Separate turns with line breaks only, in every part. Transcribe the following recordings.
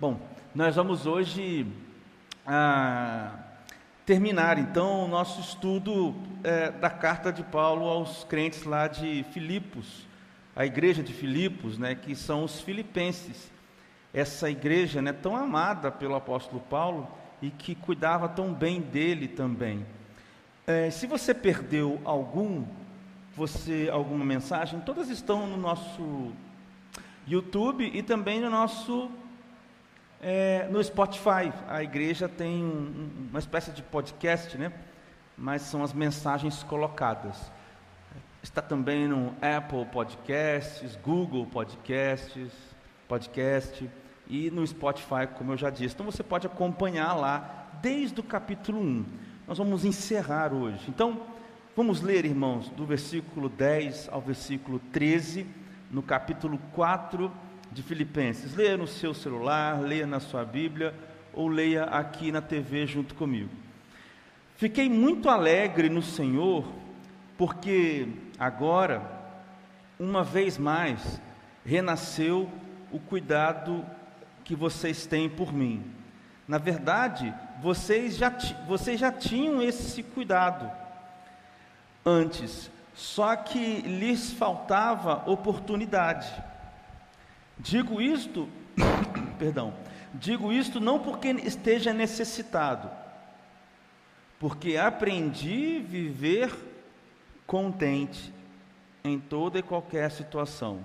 Bom, nós vamos hoje ah, terminar então o nosso estudo é, da carta de Paulo aos crentes lá de Filipos, a igreja de Filipos, né, que são os filipenses. Essa igreja né, tão amada pelo apóstolo Paulo e que cuidava tão bem dele também. É, se você perdeu algum, você alguma mensagem, todas estão no nosso YouTube e também no nosso é, no Spotify. A igreja tem um, uma espécie de podcast, né? Mas são as mensagens colocadas. Está também no Apple Podcasts, Google Podcasts, podcast e no Spotify, como eu já disse. Então você pode acompanhar lá desde o capítulo 1. Nós vamos encerrar hoje. Então, vamos ler, irmãos, do versículo 10 ao versículo 13, no capítulo 4 de Filipenses. Leia no seu celular, leia na sua Bíblia ou leia aqui na TV junto comigo. Fiquei muito alegre no Senhor, porque agora, uma vez mais, renasceu o cuidado que vocês têm por mim. Na verdade, vocês já, vocês já tinham esse cuidado antes, só que lhes faltava oportunidade. Digo isto, perdão, digo isto não porque esteja necessitado, porque aprendi viver contente em toda e qualquer situação.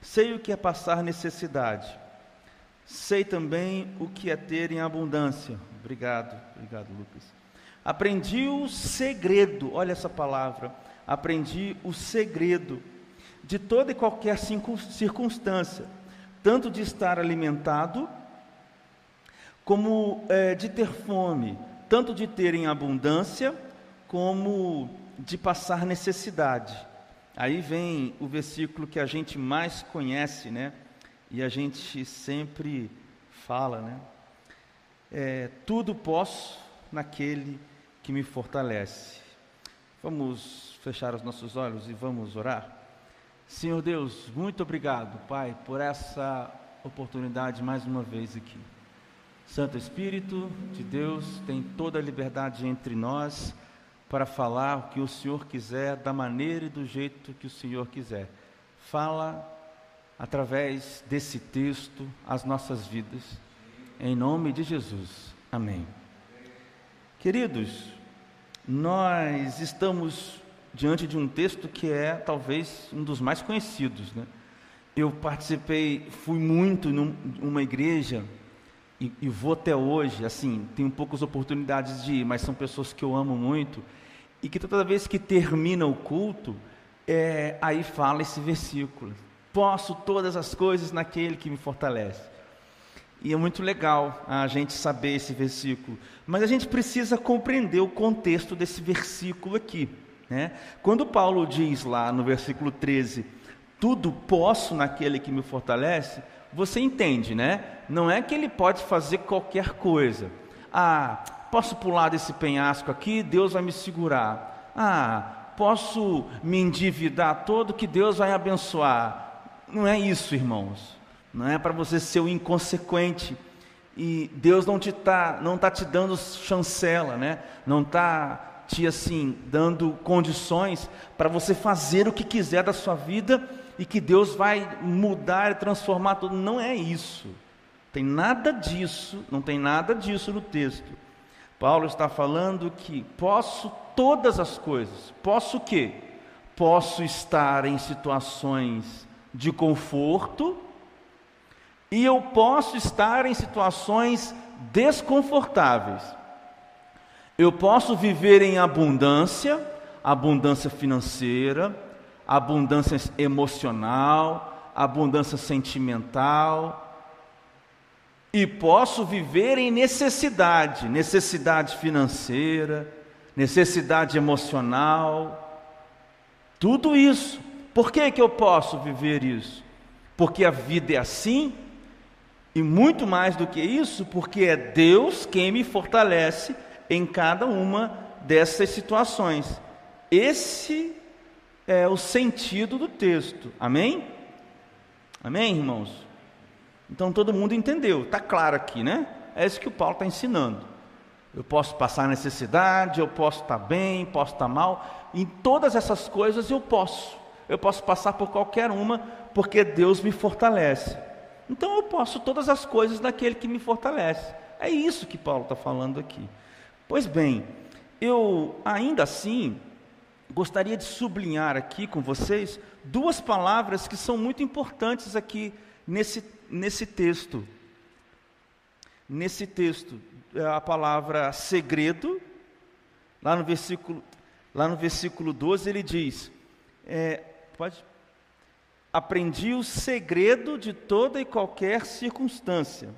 Sei o que é passar necessidade. Sei também o que é ter em abundância. Obrigado, obrigado, Lucas. Aprendi o segredo, olha essa palavra. Aprendi o segredo de toda e qualquer circunstância tanto de estar alimentado, como é, de ter fome, tanto de ter em abundância, como de passar necessidade. Aí vem o versículo que a gente mais conhece, né? E a gente sempre fala, né? É, tudo posso naquele que me fortalece. Vamos fechar os nossos olhos e vamos orar? Senhor Deus, muito obrigado, Pai, por essa oportunidade mais uma vez aqui. Santo Espírito de Deus tem toda a liberdade entre nós para falar o que o Senhor quiser, da maneira e do jeito que o Senhor quiser. Fala através desse texto as nossas vidas. Em nome de Jesus. Amém. Queridos, nós estamos diante de um texto que é talvez um dos mais conhecidos. Né? Eu participei, fui muito numa igreja e, e, vou até hoje, assim, tenho poucas oportunidades de ir, mas são pessoas que eu amo muito, e que toda vez que termina o culto, é, aí fala esse versículo: Posso todas as coisas naquele que me fortalece. E é muito legal a gente saber esse versículo, mas a gente precisa compreender o contexto desse versículo aqui. Né? Quando Paulo diz lá no versículo 13, tudo posso naquele que me fortalece, você entende, né? Não é que ele pode fazer qualquer coisa. Ah, posso pular desse penhasco aqui, Deus vai me segurar. Ah, posso me endividar todo que Deus vai abençoar. Não é isso, irmãos. Não é para você ser o inconsequente e Deus não te tá, não tá te dando chancela, né? Não tá te assim dando condições para você fazer o que quiser da sua vida e que Deus vai mudar e transformar tudo. Não é isso. Tem nada disso, não tem nada disso no texto. Paulo está falando que posso todas as coisas. Posso o quê? Posso estar em situações de conforto e eu posso estar em situações desconfortáveis. Eu posso viver em abundância, abundância financeira, abundância emocional, abundância sentimental, e posso viver em necessidade, necessidade financeira, necessidade emocional, tudo isso. Por que, que eu posso viver isso? Porque a vida é assim, e muito mais do que isso, porque é Deus quem me fortalece em cada uma dessas situações. Esse é o sentido do texto. Amém? Amém, irmãos? Então todo mundo entendeu, está claro aqui, né? É isso que o Paulo está ensinando. Eu posso passar necessidade, eu posso estar tá bem, posso estar tá mal, em todas essas coisas eu posso. Eu posso passar por qualquer uma, porque Deus me fortalece. Então eu posso todas as coisas daquele que me fortalece. É isso que Paulo está falando aqui. Pois bem, eu ainda assim gostaria de sublinhar aqui com vocês duas palavras que são muito importantes aqui nesse, nesse texto. Nesse texto, é a palavra segredo, lá no versículo, lá no versículo 12, ele diz: é, pode, aprendi o segredo de toda e qualquer circunstância.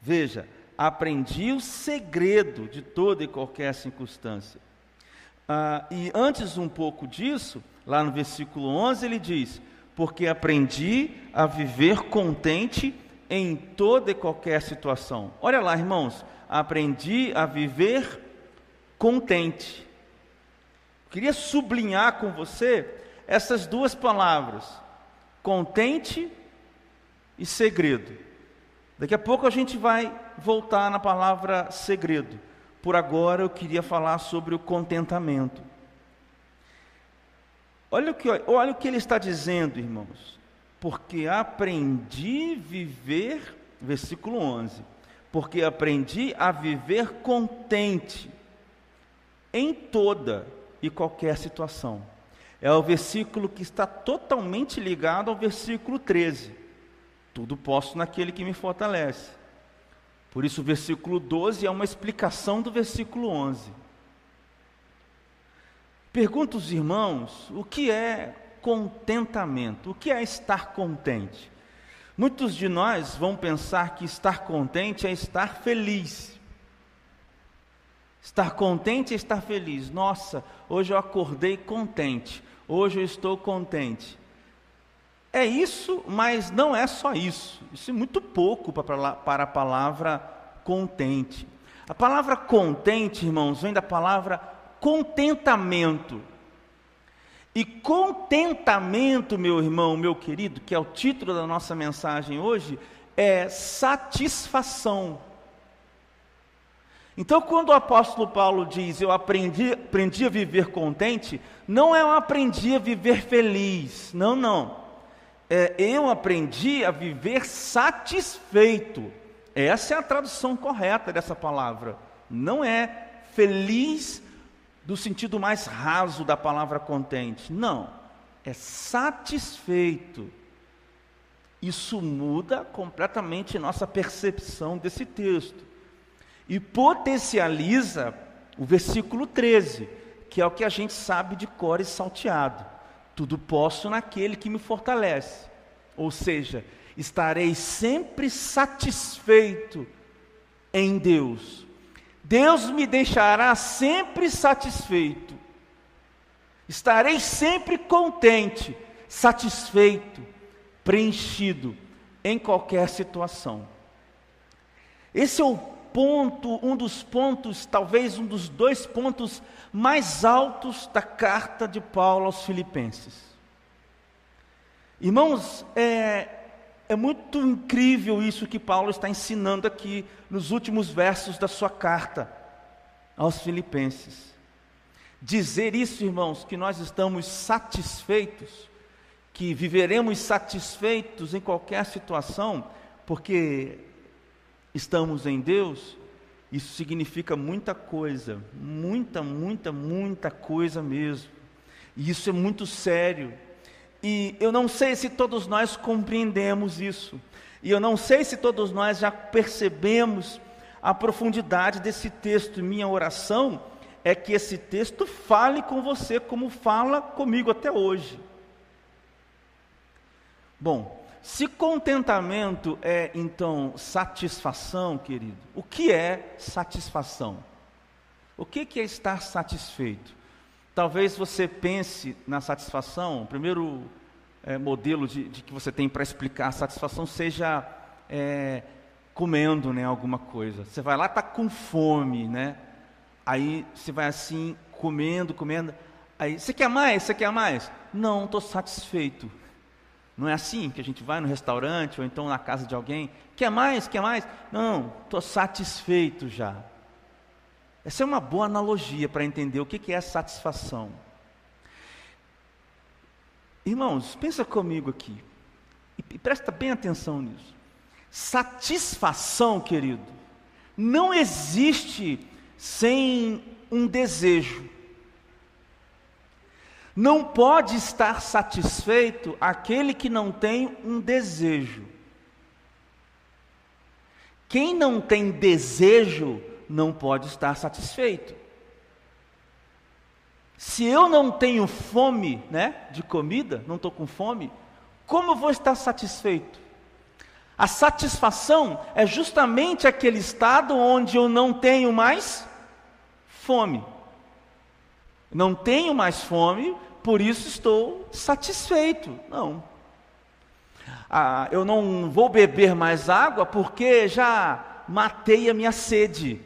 Veja, aprendi o segredo de toda e qualquer circunstância. Ah, e antes um pouco disso, lá no versículo 11, ele diz: Porque aprendi a viver contente em toda e qualquer situação. Olha lá, irmãos, aprendi a viver contente. Queria sublinhar com você essas duas palavras: contente e segredo. Daqui a pouco a gente vai voltar na palavra segredo. Por agora eu queria falar sobre o contentamento. Olha o que, olha o que ele está dizendo, irmãos. Porque aprendi viver, versículo 11. Porque aprendi a viver contente em toda e qualquer situação. É o versículo que está totalmente ligado ao versículo 13. Tudo posso naquele que me fortalece. Por isso, o versículo 12 é uma explicação do versículo 11. Pergunto aos irmãos o que é contentamento, o que é estar contente. Muitos de nós vão pensar que estar contente é estar feliz. Estar contente é estar feliz. Nossa, hoje eu acordei contente. Hoje eu estou contente. É isso, mas não é só isso. Isso é muito pouco para a palavra contente. A palavra contente, irmãos, vem da palavra contentamento. E contentamento, meu irmão, meu querido, que é o título da nossa mensagem hoje, é satisfação. Então, quando o apóstolo Paulo diz eu aprendi, aprendi a viver contente, não é eu aprendi a viver feliz, não, não. É, eu aprendi a viver satisfeito. Essa é a tradução correta dessa palavra. Não é feliz do sentido mais raso da palavra contente. Não, é satisfeito. Isso muda completamente nossa percepção desse texto. E potencializa o versículo 13, que é o que a gente sabe de cor e salteado. Tudo posso naquele que me fortalece. Ou seja, estarei sempre satisfeito em Deus Deus me deixará sempre satisfeito. Estarei sempre contente, satisfeito, preenchido em qualquer situação. Esse é o ponto, um dos pontos, talvez um dos dois pontos mais altos da carta de Paulo aos Filipenses. Irmãos, é, é muito incrível isso que Paulo está ensinando aqui nos últimos versos da sua carta aos Filipenses. Dizer isso, irmãos, que nós estamos satisfeitos, que viveremos satisfeitos em qualquer situação, porque estamos em Deus, isso significa muita coisa, muita, muita, muita coisa mesmo. E isso é muito sério. E eu não sei se todos nós compreendemos isso. E eu não sei se todos nós já percebemos a profundidade desse texto. Minha oração é que esse texto fale com você como fala comigo até hoje. Bom, se contentamento é então satisfação, querido, o que é satisfação? O que é estar satisfeito? Talvez você pense na satisfação, o primeiro é, modelo de, de, que você tem para explicar a satisfação seja é, comendo né, alguma coisa. Você vai lá, está com fome, né? Aí você vai assim, comendo, comendo. Aí, você quer mais? Você quer mais? Não, estou satisfeito. Não é assim que a gente vai no restaurante ou então na casa de alguém. Quer mais? Quer mais? Não, estou satisfeito já. Essa é uma boa analogia para entender o que é satisfação. Irmãos, pensa comigo aqui. E presta bem atenção nisso. Satisfação, querido, não existe sem um desejo. Não pode estar satisfeito aquele que não tem um desejo. Quem não tem desejo não pode estar satisfeito. Se eu não tenho fome, né, de comida, não estou com fome, como eu vou estar satisfeito? A satisfação é justamente aquele estado onde eu não tenho mais fome. Não tenho mais fome, por isso estou satisfeito. Não. Ah, eu não vou beber mais água porque já matei a minha sede.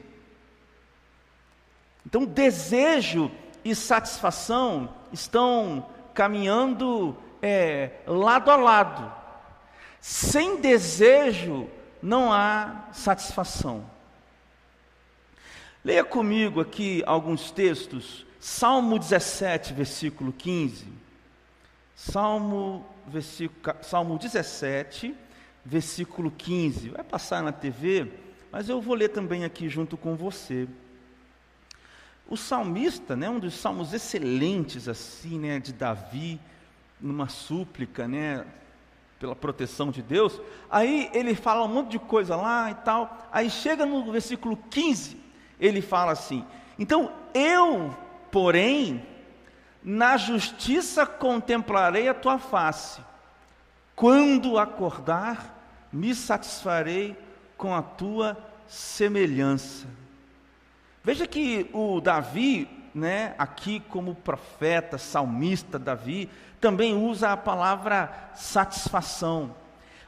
Então, desejo e satisfação estão caminhando é, lado a lado. Sem desejo não há satisfação. Leia comigo aqui alguns textos. Salmo 17, versículo 15. Salmo, versículo, Salmo 17, versículo 15. Vai passar na TV, mas eu vou ler também aqui junto com você. O salmista, né, um dos salmos excelentes assim, né, de Davi, numa súplica, né, pela proteção de Deus. Aí ele fala um monte de coisa lá e tal. Aí chega no versículo 15, ele fala assim: "Então eu, porém, na justiça contemplarei a tua face. Quando acordar, me satisfarei com a tua semelhança." Veja que o Davi, né, aqui como profeta, salmista Davi, também usa a palavra satisfação.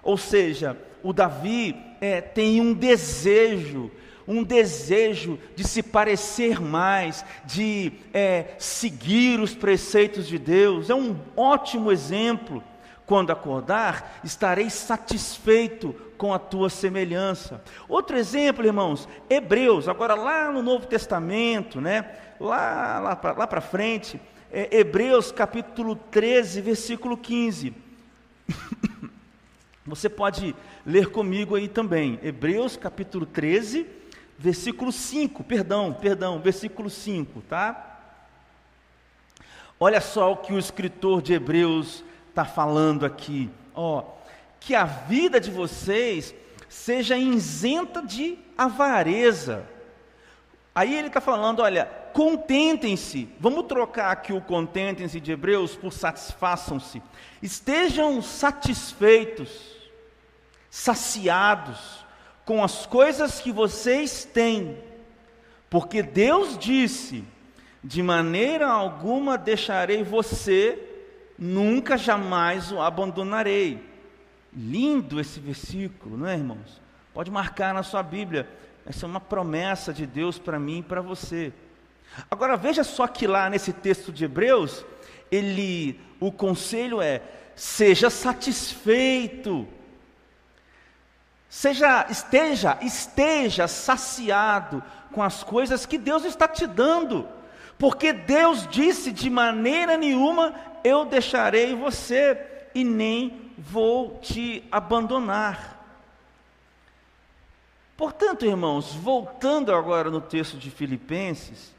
Ou seja, o Davi é, tem um desejo, um desejo de se parecer mais, de é, seguir os preceitos de Deus. É um ótimo exemplo. Quando acordar, estarei satisfeito com a tua semelhança. Outro exemplo, irmãos, Hebreus, agora lá no Novo Testamento, né? Lá, lá, para frente, é, Hebreus capítulo 13, versículo 15. Você pode ler comigo aí também. Hebreus capítulo 13, versículo 5, perdão, perdão, versículo 5, tá? Olha só o que o escritor de Hebreus está falando aqui. Ó, que a vida de vocês seja isenta de avareza. Aí ele está falando, olha, contentem-se. Vamos trocar aqui o contentem-se de Hebreus por satisfaçam-se. Estejam satisfeitos, saciados com as coisas que vocês têm, porque Deus disse: de maneira alguma deixarei você nunca jamais o abandonarei. Lindo esse versículo, não é, irmãos? Pode marcar na sua Bíblia. Essa é uma promessa de Deus para mim e para você. Agora veja só que lá nesse texto de Hebreus, ele, o conselho é: seja satisfeito. Seja, esteja, esteja saciado com as coisas que Deus está te dando. Porque Deus disse: de maneira nenhuma eu deixarei você e nem vou te abandonar. Portanto, irmãos, voltando agora no texto de Filipenses,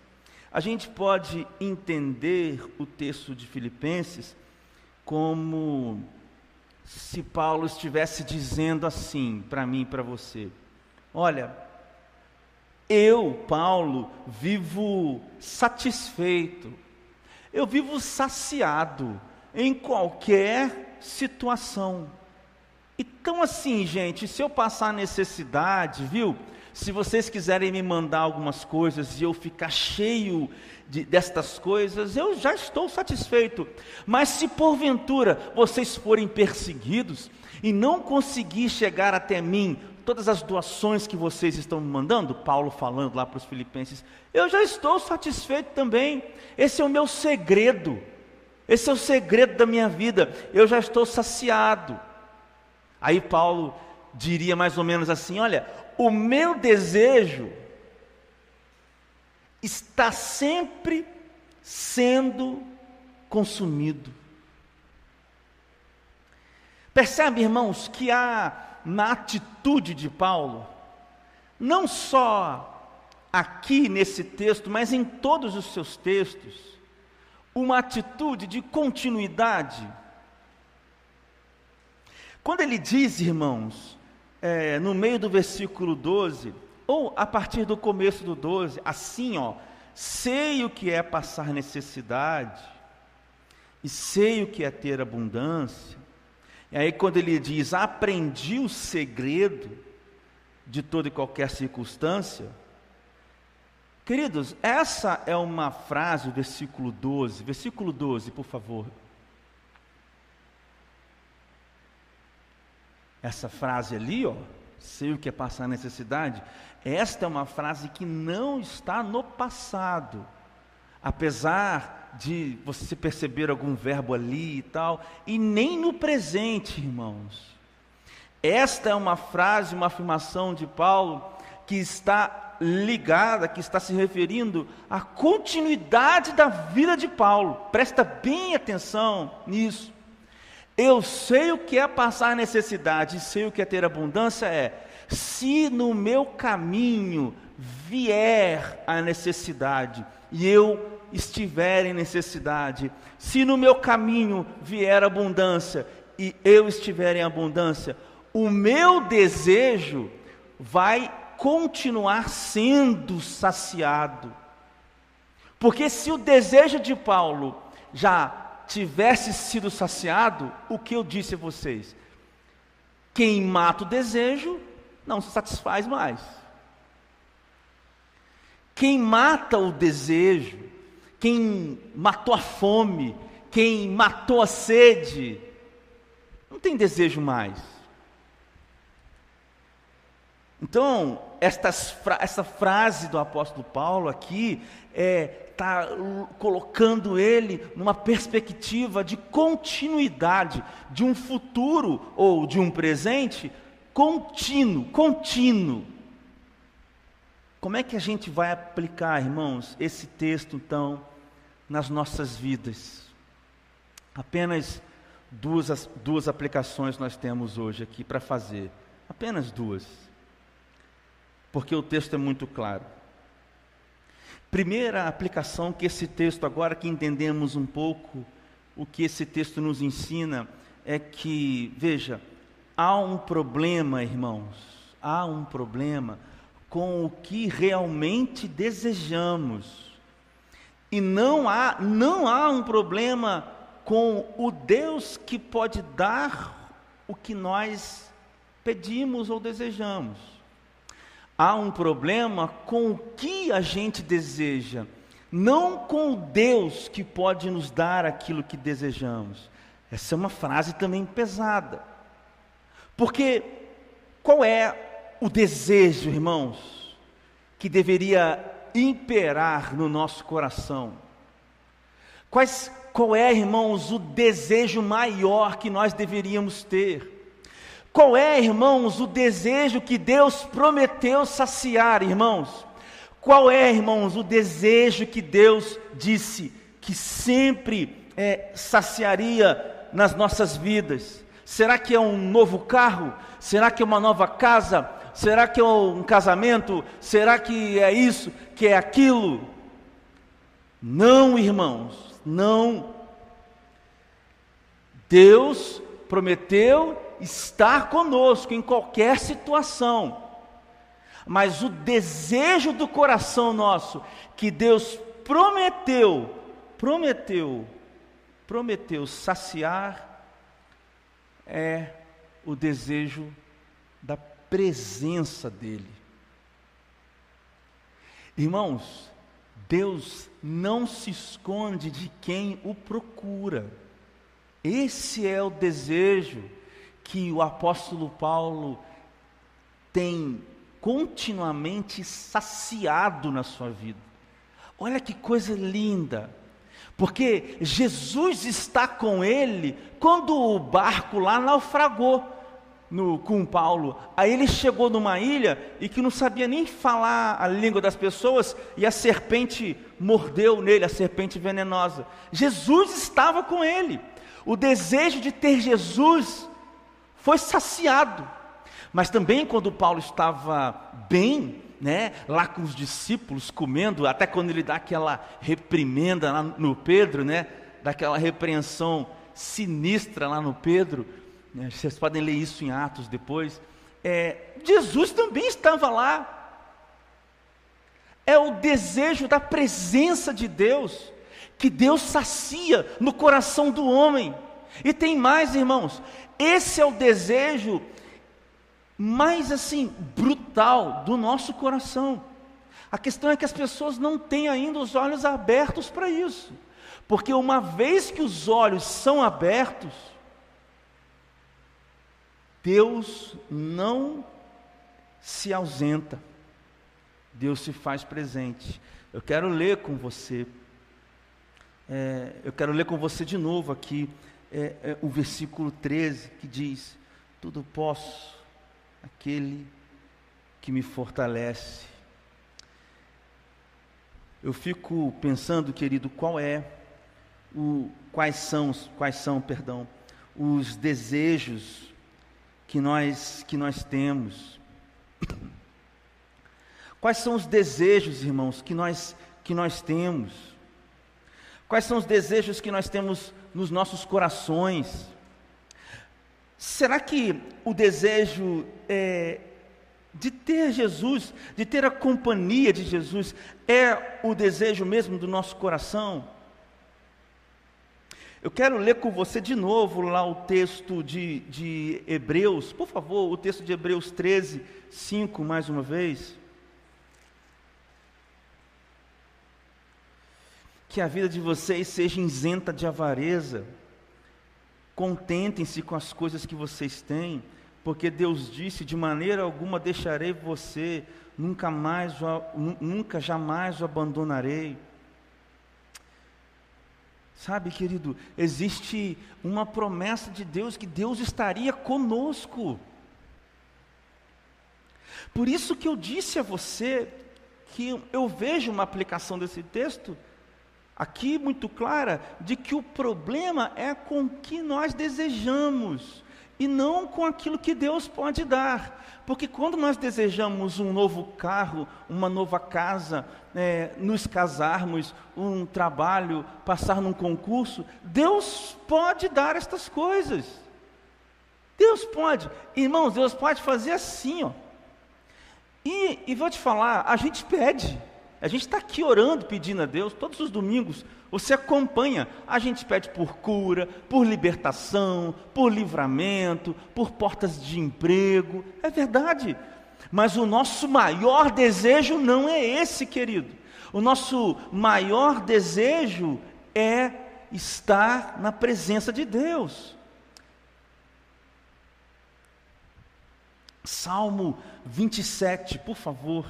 a gente pode entender o texto de Filipenses como se Paulo estivesse dizendo assim para mim e para você: Olha, eu, Paulo, vivo satisfeito, eu vivo saciado em qualquer situação. Então, assim, gente, se eu passar necessidade, viu? Se vocês quiserem me mandar algumas coisas e eu ficar cheio de, destas coisas, eu já estou satisfeito. Mas se porventura vocês forem perseguidos e não conseguir chegar até mim todas as doações que vocês estão me mandando, Paulo falando lá para os filipenses, eu já estou satisfeito também. Esse é o meu segredo. Esse é o segredo da minha vida. Eu já estou saciado. Aí Paulo diria mais ou menos assim: Olha, o meu desejo está sempre sendo consumido. Percebe, irmãos, que há na atitude de Paulo, não só aqui nesse texto, mas em todos os seus textos, uma atitude de continuidade. Quando ele diz, irmãos, é, no meio do versículo 12, ou a partir do começo do 12, assim, ó, sei o que é passar necessidade, e sei o que é ter abundância. E aí, quando ele diz, aprendi o segredo de toda e qualquer circunstância, queridos, essa é uma frase, o versículo 12, versículo 12, por favor. Essa frase ali, ó, sei o que é passar necessidade, esta é uma frase que não está no passado. Apesar de você perceber algum verbo ali e tal, e nem no presente, irmãos. Esta é uma frase, uma afirmação de Paulo que está ligada, que está se referindo à continuidade da vida de Paulo. Presta bem atenção nisso. Eu sei o que é passar necessidade, sei o que é ter abundância é se no meu caminho vier a necessidade e eu estiver em necessidade, se no meu caminho vier abundância e eu estiver em abundância, o meu desejo vai continuar sendo saciado. Porque se o desejo de Paulo já tivesse sido saciado, o que eu disse a vocês? Quem mata o desejo não se satisfaz mais. Quem mata o desejo, quem matou a fome, quem matou a sede, não tem desejo mais. Então, esta, essa frase do apóstolo Paulo aqui é, tá colocando ele numa perspectiva de continuidade, de um futuro ou de um presente contínuo, contínuo. Como é que a gente vai aplicar, irmãos, esse texto então nas nossas vidas? Apenas duas, duas aplicações nós temos hoje aqui para fazer. Apenas duas. Porque o texto é muito claro. Primeira aplicação que esse texto, agora que entendemos um pouco o que esse texto nos ensina, é que, veja, há um problema, irmãos, há um problema com o que realmente desejamos. E não há, não há um problema com o Deus que pode dar o que nós pedimos ou desejamos. Há um problema com o que a gente deseja, não com o Deus que pode nos dar aquilo que desejamos. Essa é uma frase também pesada. Porque qual é o desejo, irmãos, que deveria imperar no nosso coração? Quais, qual é, irmãos, o desejo maior que nós deveríamos ter? Qual é, irmãos, o desejo que Deus prometeu saciar, irmãos? Qual é, irmãos, o desejo que Deus disse que sempre é, saciaria nas nossas vidas? Será que é um novo carro? Será que é uma nova casa? Será que é um casamento? Será que é isso? Que é aquilo? Não, irmãos, não. Deus prometeu estar conosco em qualquer situação, mas o desejo do coração nosso, que Deus prometeu, prometeu, prometeu saciar é o desejo da presença dEle. Irmãos, Deus não se esconde de quem o procura. Esse é o desejo que o apóstolo Paulo tem continuamente saciado na sua vida. Olha que coisa linda. Porque Jesus está com ele quando o barco lá naufragou no, com Paulo. Aí ele chegou numa ilha e que não sabia nem falar a língua das pessoas e a serpente mordeu nele, a serpente venenosa. Jesus estava com ele. O desejo de ter Jesus foi saciado. Mas também quando Paulo estava bem, né, lá com os discípulos comendo, até quando ele dá aquela reprimenda lá no Pedro, né, daquela repreensão sinistra lá no Pedro, né, vocês podem ler isso em Atos depois. É, Jesus também estava lá. É o desejo da presença de Deus, que Deus sacia no coração do homem. E tem mais, irmãos, esse é o desejo mais assim brutal do nosso coração. A questão é que as pessoas não têm ainda os olhos abertos para isso. Porque uma vez que os olhos são abertos, Deus não se ausenta, Deus se faz presente. Eu quero ler com você, é, eu quero ler com você de novo aqui é, é, o versículo 13 que diz: Tudo posso aquele que me fortalece. Eu fico pensando, querido, qual é o quais são, quais são, perdão, os desejos que nós que nós temos. Quais são os desejos, irmãos, que nós que nós temos? Quais são os desejos que nós temos nos nossos corações? Será que o desejo é, de ter Jesus, de ter a companhia de Jesus, é o desejo mesmo do nosso coração? Eu quero ler com você de novo lá o texto de, de Hebreus, por favor, o texto de Hebreus 13, 5, mais uma vez. Que a vida de vocês seja isenta de avareza Contentem-se com as coisas que vocês têm, porque Deus disse: de maneira alguma deixarei você, nunca mais, nunca jamais o abandonarei. Sabe, querido, existe uma promessa de Deus que Deus estaria conosco. Por isso que eu disse a você que eu vejo uma aplicação desse texto aqui muito clara de que o problema é com o que nós desejamos e não com aquilo que Deus pode dar. Porque quando nós desejamos um novo carro, uma nova casa, é, nos casarmos, um trabalho, passar num concurso, Deus pode dar estas coisas. Deus pode, irmãos, Deus pode fazer assim, ó. E, e vou te falar, a gente pede. A gente está aqui orando, pedindo a Deus, todos os domingos, você acompanha, a gente pede por cura, por libertação, por livramento, por portas de emprego, é verdade. Mas o nosso maior desejo não é esse, querido. O nosso maior desejo é estar na presença de Deus. Salmo 27, por favor.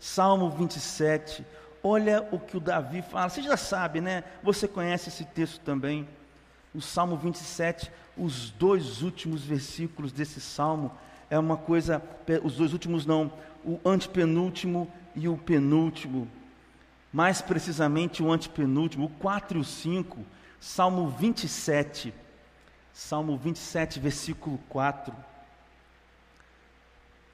Salmo 27. Olha o que o Davi fala. Você já sabe, né? Você conhece esse texto também. O Salmo 27, os dois últimos versículos desse salmo é uma coisa, os dois últimos não, o antepenúltimo e o penúltimo. Mais precisamente o antepenúltimo, o 4 e o 5, Salmo 27. Salmo 27, versículo 4.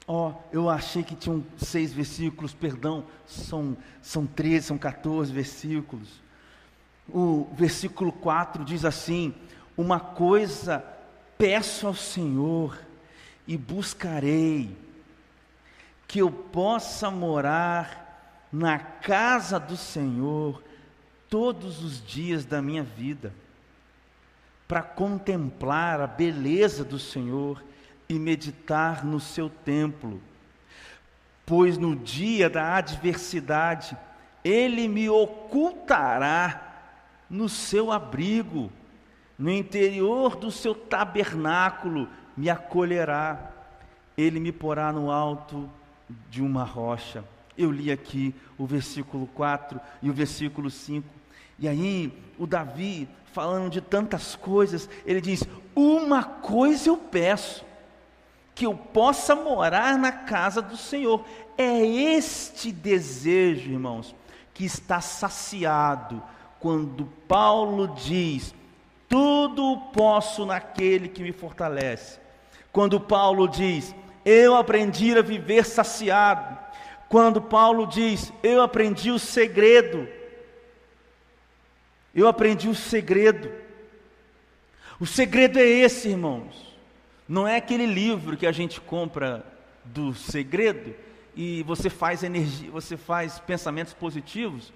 Ó, oh, eu achei que tinham seis versículos, perdão, são, são 13, são 14 versículos. O versículo 4 diz assim: Uma coisa peço ao Senhor e buscarei, que eu possa morar na casa do Senhor todos os dias da minha vida, para contemplar a beleza do Senhor e meditar no seu templo, pois no dia da adversidade ele me ocultará no seu abrigo, no interior do seu tabernáculo me acolherá, ele me porá no alto de uma rocha. Eu li aqui o versículo 4 e o versículo 5. E aí, o Davi, falando de tantas coisas, ele diz: Uma coisa eu peço, que eu possa morar na casa do Senhor. É este desejo, irmãos, que está saciado quando Paulo diz: Tudo posso naquele que me fortalece. Quando Paulo diz: Eu aprendi a viver saciado. Quando Paulo diz: Eu aprendi o segredo. Eu aprendi o segredo. O segredo é esse, irmãos. Não é aquele livro que a gente compra do segredo e você faz energia, você faz pensamentos positivos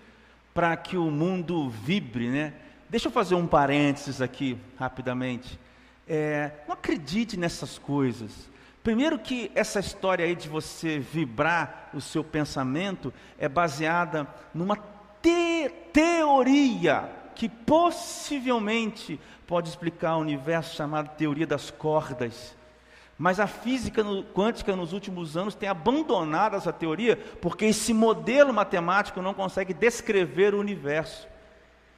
para que o mundo vibre, né? Deixa eu fazer um parênteses aqui rapidamente. É, não acredite nessas coisas. Primeiro que essa história aí de você vibrar o seu pensamento é baseada numa te teoria que possivelmente pode explicar o universo chamado teoria das cordas. Mas a física quântica nos últimos anos tem abandonado essa teoria, porque esse modelo matemático não consegue descrever o universo.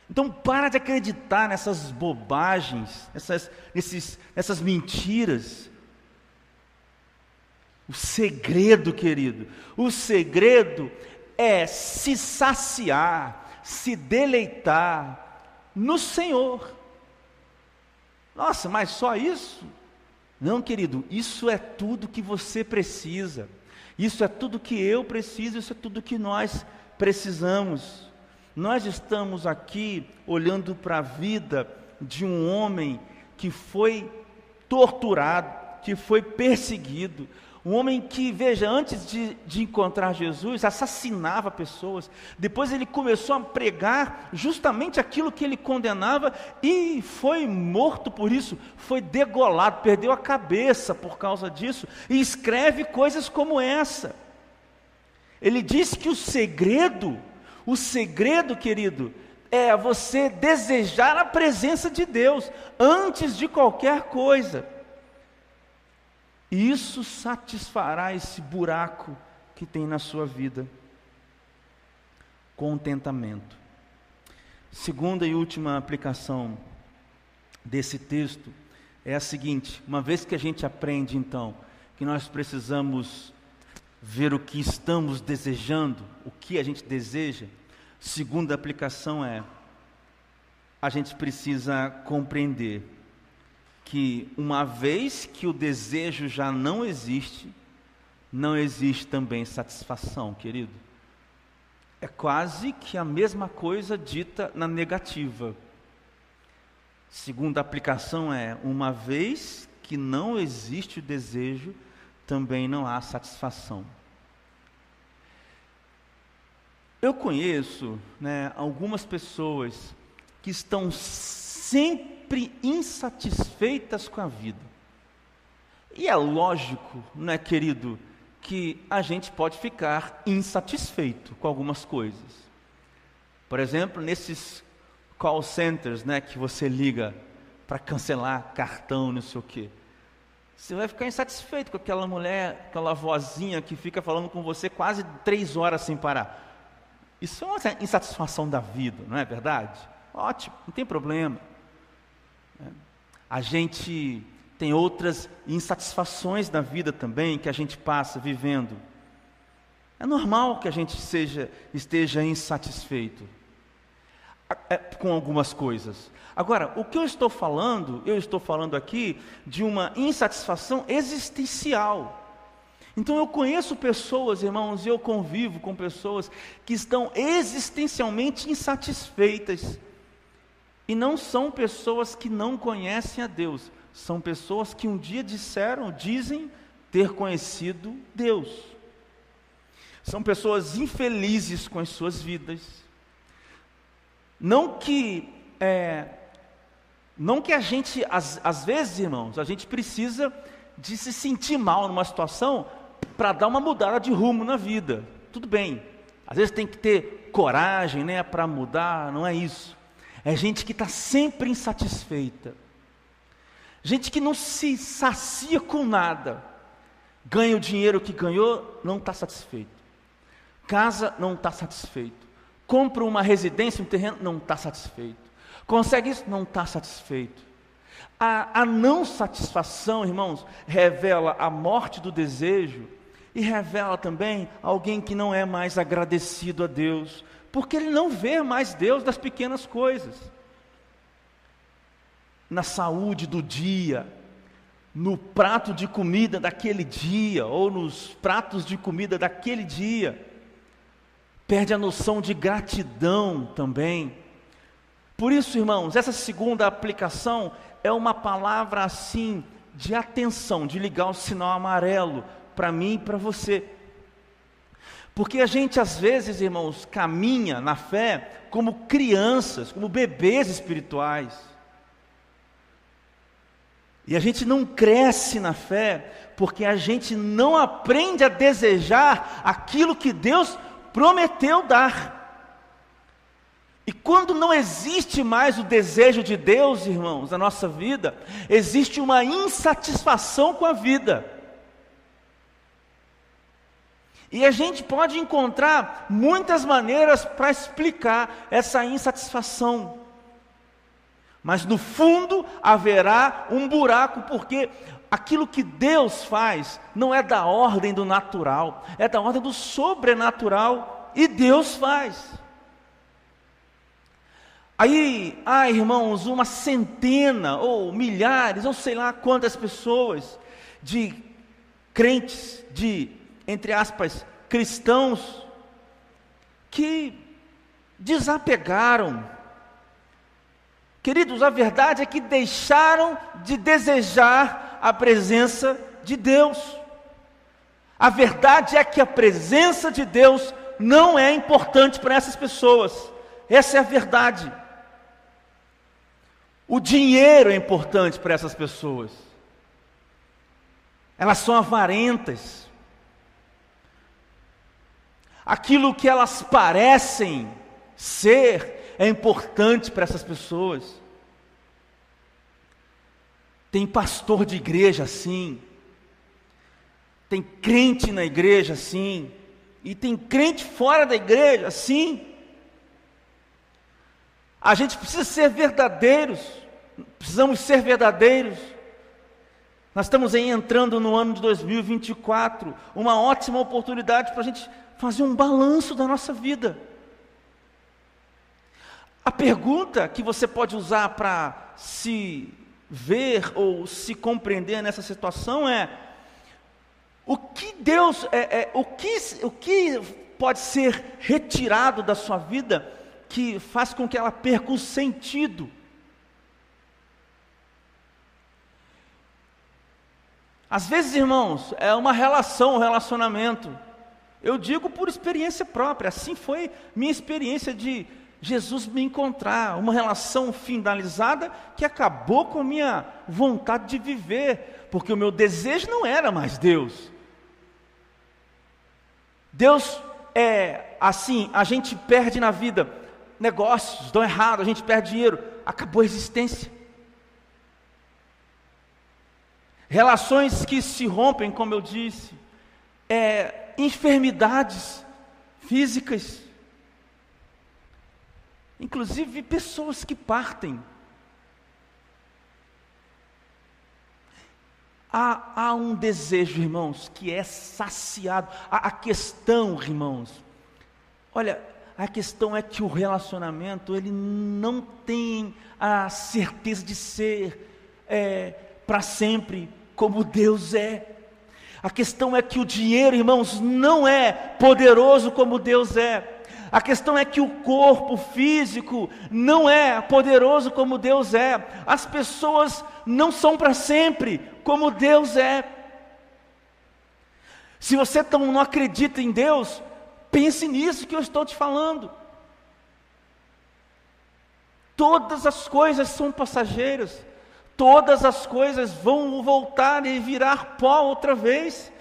Então para de acreditar nessas bobagens, nessas, nesses, nessas mentiras. O segredo, querido, o segredo é se saciar, se deleitar no Senhor. Nossa, mas só isso? Não, querido, isso é tudo que você precisa. Isso é tudo que eu preciso, isso é tudo que nós precisamos. Nós estamos aqui olhando para a vida de um homem que foi torturado, que foi perseguido, um homem que, veja, antes de, de, encontrar Jesus, assassinava pessoas. Depois ele começou a pregar justamente aquilo que ele condenava e foi morto por isso, foi degolado, perdeu a cabeça por causa disso. E escreve coisas como essa. Ele diz que o segredo, o segredo, querido, é você desejar a presença de Deus antes de qualquer coisa. E isso satisfará esse buraco que tem na sua vida. Contentamento. Segunda e última aplicação desse texto é a seguinte: uma vez que a gente aprende, então, que nós precisamos ver o que estamos desejando, o que a gente deseja, segunda aplicação é a gente precisa compreender que uma vez que o desejo já não existe, não existe também satisfação, querido. É quase que a mesma coisa dita na negativa. Segunda aplicação é: uma vez que não existe o desejo, também não há satisfação. Eu conheço né, algumas pessoas que estão sempre insatisfeitas com a vida. E é lógico, não é, querido, que a gente pode ficar insatisfeito com algumas coisas. Por exemplo, nesses call centers, né, que você liga para cancelar cartão, não sei o quê. Você vai ficar insatisfeito com aquela mulher, aquela vozinha que fica falando com você quase três horas sem parar. Isso é uma insatisfação da vida, não é verdade? Ótimo, não tem problema. A gente tem outras insatisfações na vida também que a gente passa vivendo. É normal que a gente seja, esteja insatisfeito é, com algumas coisas. Agora, o que eu estou falando, eu estou falando aqui de uma insatisfação existencial. Então eu conheço pessoas, irmãos, e eu convivo com pessoas que estão existencialmente insatisfeitas. E não são pessoas que não conhecem a Deus, são pessoas que um dia disseram, dizem ter conhecido Deus. São pessoas infelizes com as suas vidas. Não que é, não que a gente, às, vezes, irmãos, a gente precisa de se sentir mal numa situação para dar uma mudada de rumo na vida. Tudo bem. Às vezes tem que ter coragem, né, para mudar, não é isso. É gente que está sempre insatisfeita. Gente que não se sacia com nada. Ganha o dinheiro que ganhou, não está satisfeito. Casa, não está satisfeito. compra uma residência, um terreno, não está satisfeito. Consegue isso, não está satisfeito. A, a não satisfação, irmãos, revela a morte do desejo e revela também alguém que não é mais agradecido a Deus, porque ele não vê mais Deus das pequenas coisas. Na saúde do dia, no prato de comida daquele dia, ou nos pratos de comida daquele dia, perde a noção de gratidão também. Por isso, irmãos, essa segunda aplicação é uma palavra assim de atenção, de ligar o sinal amarelo para mim e para você. Porque a gente às vezes, irmãos, caminha na fé como crianças, como bebês espirituais. E a gente não cresce na fé porque a gente não aprende a desejar aquilo que Deus prometeu dar. E quando não existe mais o desejo de Deus, irmãos, na nossa vida, existe uma insatisfação com a vida. E a gente pode encontrar muitas maneiras para explicar essa insatisfação. Mas no fundo haverá um buraco, porque aquilo que Deus faz não é da ordem do natural, é da ordem do sobrenatural, e Deus faz. Aí, ah, irmãos, uma centena, ou milhares, ou sei lá quantas pessoas, de crentes, de, entre aspas, cristãos, que desapegaram. Queridos, a verdade é que deixaram de desejar a presença de Deus. A verdade é que a presença de Deus não é importante para essas pessoas. Essa é a verdade. O dinheiro é importante para essas pessoas. Elas são avarentas. Aquilo que elas parecem ser é importante para essas pessoas. Tem pastor de igreja assim. Tem crente na igreja assim. E tem crente fora da igreja assim. A gente precisa ser verdadeiros precisamos ser verdadeiros. Nós estamos aí entrando no ano de 2024, uma ótima oportunidade para a gente fazer um balanço da nossa vida. A pergunta que você pode usar para se ver ou se compreender nessa situação é: o que Deus, é, é, o, que, o que pode ser retirado da sua vida que faz com que ela perca o sentido? Às vezes, irmãos, é uma relação, um relacionamento. Eu digo por experiência própria, assim foi minha experiência de Jesus me encontrar, uma relação finalizada que acabou com a minha vontade de viver, porque o meu desejo não era mais Deus. Deus é assim, a gente perde na vida, negócios dão errado, a gente perde dinheiro, acabou a existência. Relações que se rompem, como eu disse, é, enfermidades físicas, inclusive pessoas que partem. Há, há, um desejo, irmãos, que é saciado. A, a, questão, irmãos, olha, a questão é que o relacionamento ele não tem a certeza de ser é, para sempre como Deus é. A questão é que o dinheiro, irmãos, não é poderoso como Deus é. A questão é que o corpo físico não é poderoso como Deus é. As pessoas não são para sempre como Deus é. Se você não acredita em Deus, pense nisso que eu estou te falando. Todas as coisas são passageiras todas as coisas vão voltar e virar pó outra vez.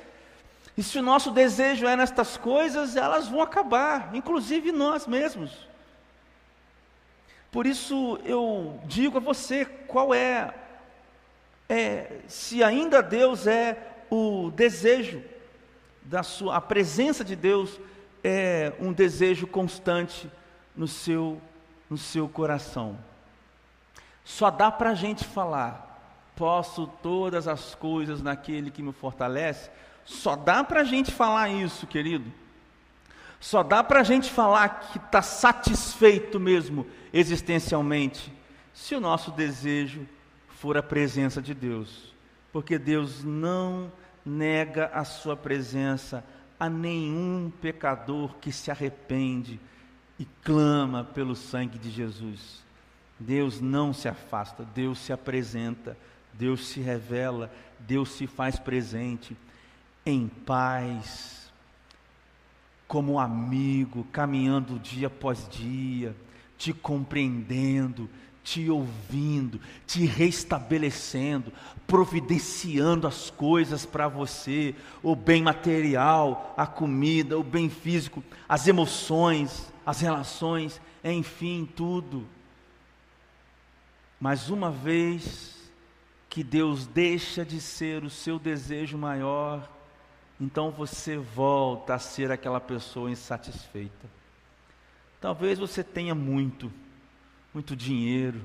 E se o nosso desejo é nestas coisas, elas vão acabar, inclusive nós mesmos. Por isso eu digo a você qual é, é se ainda Deus é o desejo da sua, a presença de Deus é um desejo constante no seu, no seu coração. Só dá para a gente falar, posso todas as coisas naquele que me fortalece. Só dá para a gente falar isso, querido. Só dá para a gente falar que está satisfeito mesmo existencialmente, se o nosso desejo for a presença de Deus. Porque Deus não nega a sua presença a nenhum pecador que se arrepende e clama pelo sangue de Jesus. Deus não se afasta, Deus se apresenta, Deus se revela, Deus se faz presente em paz, como amigo, caminhando dia após dia, te compreendendo, te ouvindo, te restabelecendo, providenciando as coisas para você, o bem material, a comida, o bem físico, as emoções, as relações, enfim, tudo. Mas uma vez que Deus deixa de ser o seu desejo maior, então você volta a ser aquela pessoa insatisfeita. Talvez você tenha muito, muito dinheiro.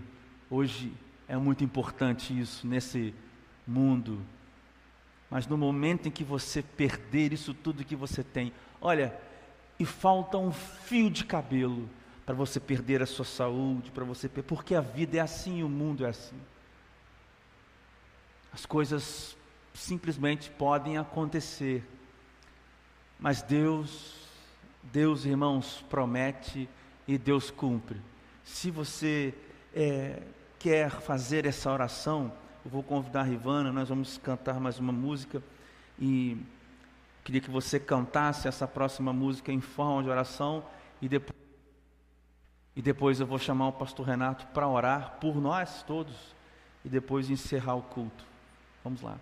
Hoje é muito importante isso nesse mundo. Mas no momento em que você perder isso tudo que você tem, olha, e falta um fio de cabelo para você perder a sua saúde, para você porque a vida é assim o mundo é assim. As coisas simplesmente podem acontecer. Mas Deus, Deus, irmãos, promete e Deus cumpre. Se você é, quer fazer essa oração, eu vou convidar a Rivana, nós vamos cantar mais uma música e queria que você cantasse essa próxima música em forma de oração e depois, e depois eu vou chamar o pastor Renato para orar por nós todos e depois encerrar o culto. Vamos lá.